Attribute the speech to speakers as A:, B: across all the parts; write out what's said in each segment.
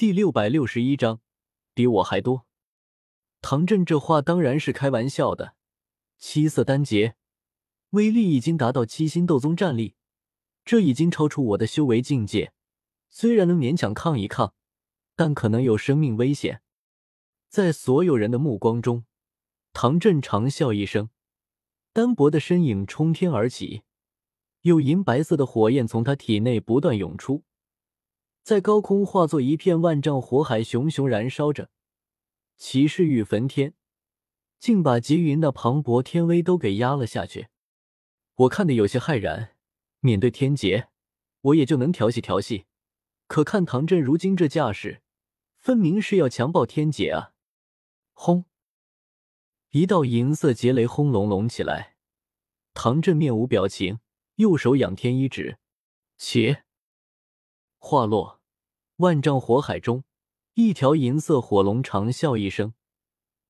A: 第六百六十一章，比我还多。唐振这话当然是开玩笑的。七色丹劫，威力已经达到七星斗宗战力，这已经超出我的修为境界。虽然能勉强抗一抗，但可能有生命危险。在所有人的目光中，唐振长笑一声，单薄的身影冲天而起。有银白色的火焰从他体内不断涌出，在高空化作一片万丈火海，熊熊燃烧着，气势欲焚天，竟把极云的磅礴天威都给压了下去。我看得有些骇然，面对天劫，我也就能调戏调戏，可看唐振如今这架势，分明是要强暴天劫啊！轰！一道银色劫雷轰隆隆起来，唐振面无表情。右手仰天一指，且话落，万丈火海中，一条银色火龙长啸一声，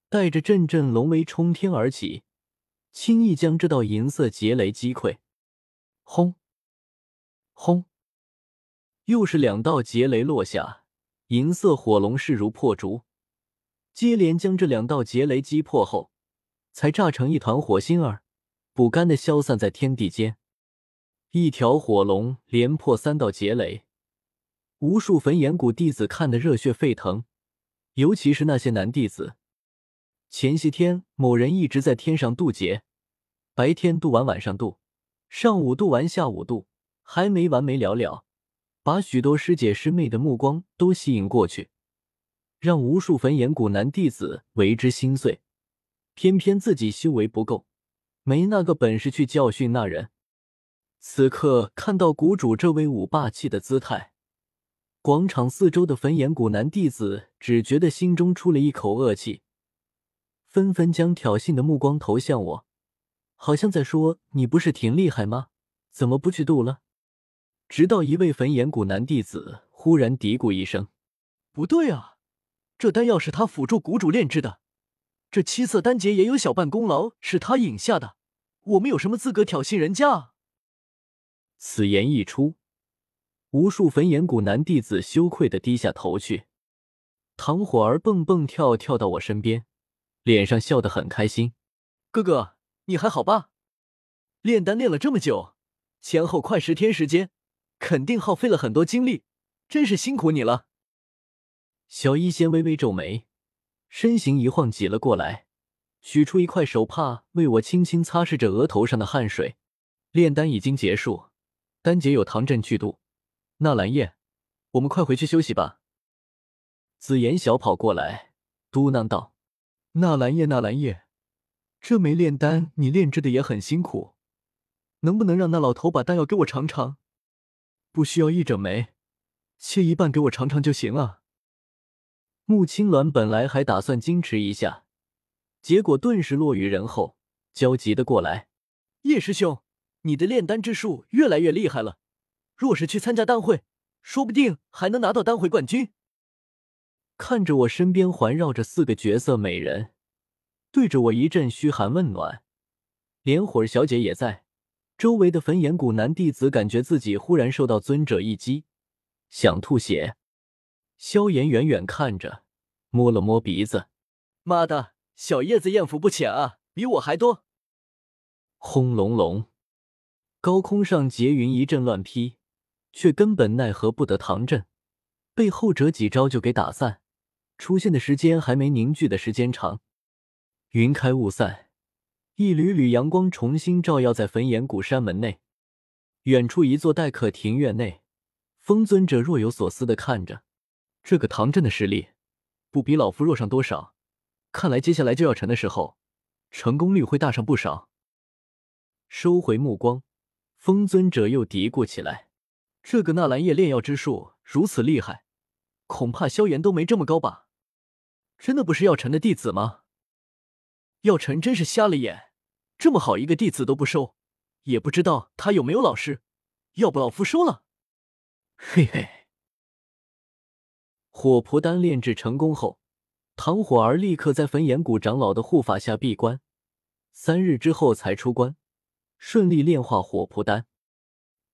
A: 带着阵阵龙威冲天而起，轻易将这道银色劫雷击溃。轰！轰！又是两道劫雷落下，银色火龙势如破竹，接连将这两道劫雷击破后，才炸成一团火星儿，不甘的消散在天地间。一条火龙连破三道劫雷，无数焚炎谷弟子看得热血沸腾，尤其是那些男弟子。前些天某人一直在天上渡劫，白天渡完，晚上渡，上午渡完，下午渡，还没完没了了，把许多师姐师妹的目光都吸引过去，让无数焚炎谷男弟子为之心碎。偏偏自己修为不够，没那个本事去教训那人。此刻看到谷主这威武霸气的姿态，广场四周的焚炎谷男弟子只觉得心中出了一口恶气，纷纷将挑衅的目光投向我，好像在说：“你不是挺厉害吗？怎么不去渡了？”直到一位焚炎谷男弟子忽然嘀咕一声：“
B: 不对啊，这丹药是他辅助谷主炼制的，这七色丹劫也有小半功劳是他引下的，我们有什么资格挑衅人家？”
A: 此言一出，无数焚炎谷男弟子羞愧的低下头去。唐火儿蹦蹦跳跳到我身边，脸上笑得很开心：“
B: 哥哥，你还好吧？炼丹炼了这么久，前后快十天时间，肯定耗费了很多精力，真是辛苦你了。”
A: 小医仙微微皱眉，身形一晃挤了过来，取出一块手帕为我轻轻擦拭着额头上的汗水。炼丹已经结束。丹姐有唐镇去渡，纳兰叶，我们快回去休息吧。紫妍小跑过来，嘟囔道：“
B: 纳兰叶，纳兰叶，这枚炼丹你炼制的也很辛苦，能不能让那老头把丹药给我尝尝？不需要一整枚，切一半给我尝尝就行了。”
A: 穆青鸾本来还打算矜持一下，结果顿时落于人后，焦急的过来：“
B: 叶师兄。”你的炼丹之术越来越厉害了，若是去参加丹会，说不定还能拿到丹会冠军。
A: 看着我身边环绕着四个绝色美人，对着我一阵嘘寒问暖，连火儿小姐也在。周围的焚炎谷男弟子感觉自己忽然受到尊者一击，想吐血。萧炎远远看着，摸了摸鼻子：“
B: 妈的，小叶子艳福不浅啊，比我还多。”
A: 轰隆隆。高空上劫云一阵乱劈，却根本奈何不得唐振，被后者几招就给打散。出现的时间还没凝聚的时间长。云开雾散，一缕缕阳光重新照耀在焚炎谷山门内。远处一座待客庭院内，风尊者若有所思的看着这个唐振的实力，不比老夫弱上多少。看来接下来就要成的时候，成功率会大上不少。收回目光。风尊者又嘀咕起来：“
B: 这个纳兰叶炼药之术如此厉害，恐怕萧炎都没这么高吧？真的不是药尘的弟子吗？药尘真是瞎了眼，这么好一个弟子都不收，也不知道他有没有老师。要不老夫收了？”
A: 嘿嘿。火蒲丹炼制成功后，唐火儿立刻在焚炎谷长老的护法下闭关，三日之后才出关。顺利炼化火蒲丹，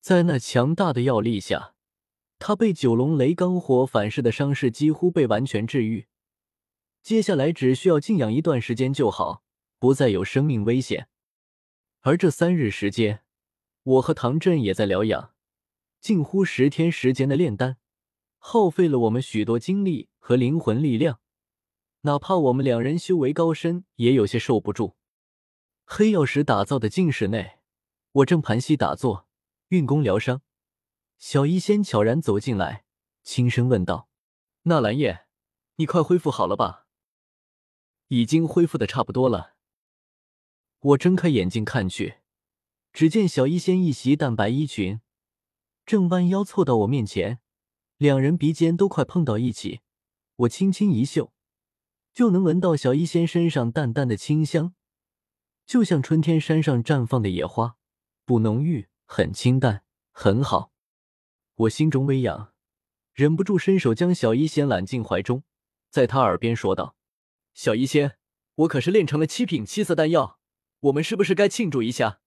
A: 在那强大的药力下，他被九龙雷罡火反噬的伤势几乎被完全治愈，接下来只需要静养一段时间就好，不再有生命危险。而这三日时间，我和唐振也在疗养，近乎十天时间的炼丹，耗费了我们许多精力和灵魂力量，哪怕我们两人修为高深，也有些受不住。黑曜石打造的静室内，我正盘膝打坐，运功疗伤。小医仙悄然走进来，轻声问道：“纳兰叶，你快恢复好了吧？”“已经恢复的差不多了。”我睁开眼睛看去，只见小医仙一袭淡白衣裙，正弯腰凑到我面前，两人鼻尖都快碰到一起。我轻轻一嗅，就能闻到小医仙身上淡淡的清香，就像春天山上绽放的野花，不浓郁，很清淡，很好。我心中微痒，忍不住伸手将小医仙揽进怀中，在他耳边说道：“小医仙，我可是练成了七品七色丹药，我们是不是该庆祝一下？”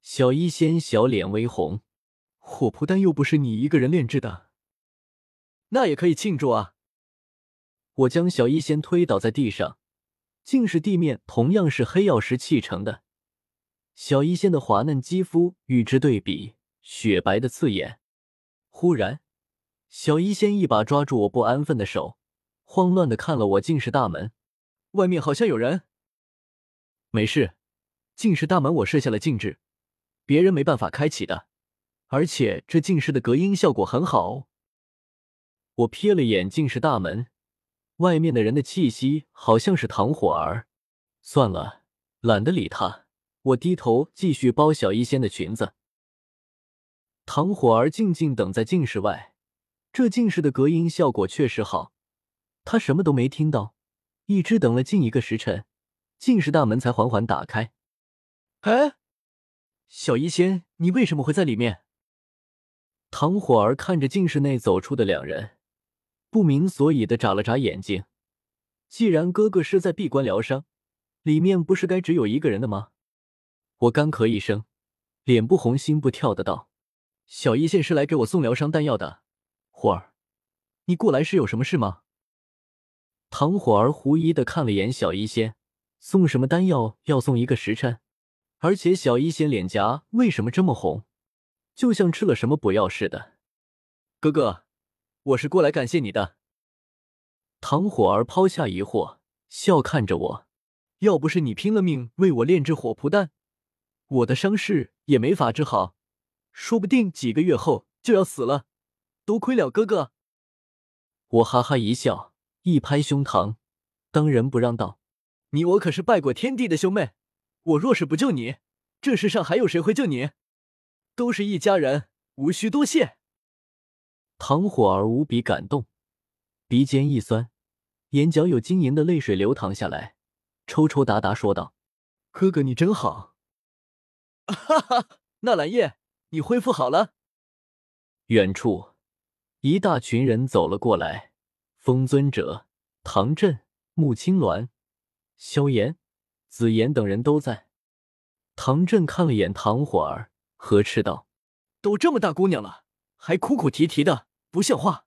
A: 小医仙小脸微红，火蒲丹又不是你一个人炼制的，那也可以庆祝啊！我将小医仙推倒在地上，竟是地面同样是黑曜石砌成的，小医仙的滑嫩肌肤与之对比，雪白的刺眼。忽然，小医仙一把抓住我不安分的手，慌乱的看了我进室大门，外面好像有人。没事，进室大门我设下了禁制，别人没办法开启的，而且这禁室的隔音效果很好。我瞥了眼进室大门，外面的人的气息好像是唐火儿。算了，懒得理他。我低头继续包小医仙的裙子。唐火儿静静等在镜室外，这静室的隔音效果确实好，他什么都没听到，一直等了近一个时辰，静室大门才缓缓打开。哎，小医仙，你为什么会在里面？唐火儿看着镜室内走出的两人，不明所以的眨了眨眼睛。既然哥哥是在闭关疗伤，里面不是该只有一个人的吗？我干咳一声，脸不红心不跳的道。小医仙是来给我送疗伤丹药的，火儿，你过来是有什么事吗？唐火儿狐疑的看了眼小医仙，送什么丹药要送一个时辰？而且小医仙脸颊为什么这么红，就像吃了什么补药似的？哥哥，我是过来感谢你的。唐火儿抛下疑惑，笑看着我，要不是你拼了命为我炼制火蒲丹，我的伤势也没法治好。说不定几个月后就要死了，多亏了哥哥。我哈哈一笑，一拍胸膛，当仁不让道：“你我可是拜过天地的兄妹，我若是不救你，这世上还有谁会救你？都是一家人，无需多谢。”唐火儿无比感动，鼻尖一酸，眼角有晶莹的泪水流淌下来，抽抽答答说道：“哥哥你真好。”哈哈，纳兰叶。你恢复好了。远处，一大群人走了过来，风尊者、唐振、穆青鸾、萧炎、紫妍等人都在。唐振看了眼唐火儿，呵斥道：“都这么大姑娘了，还哭哭啼啼的，不像话。”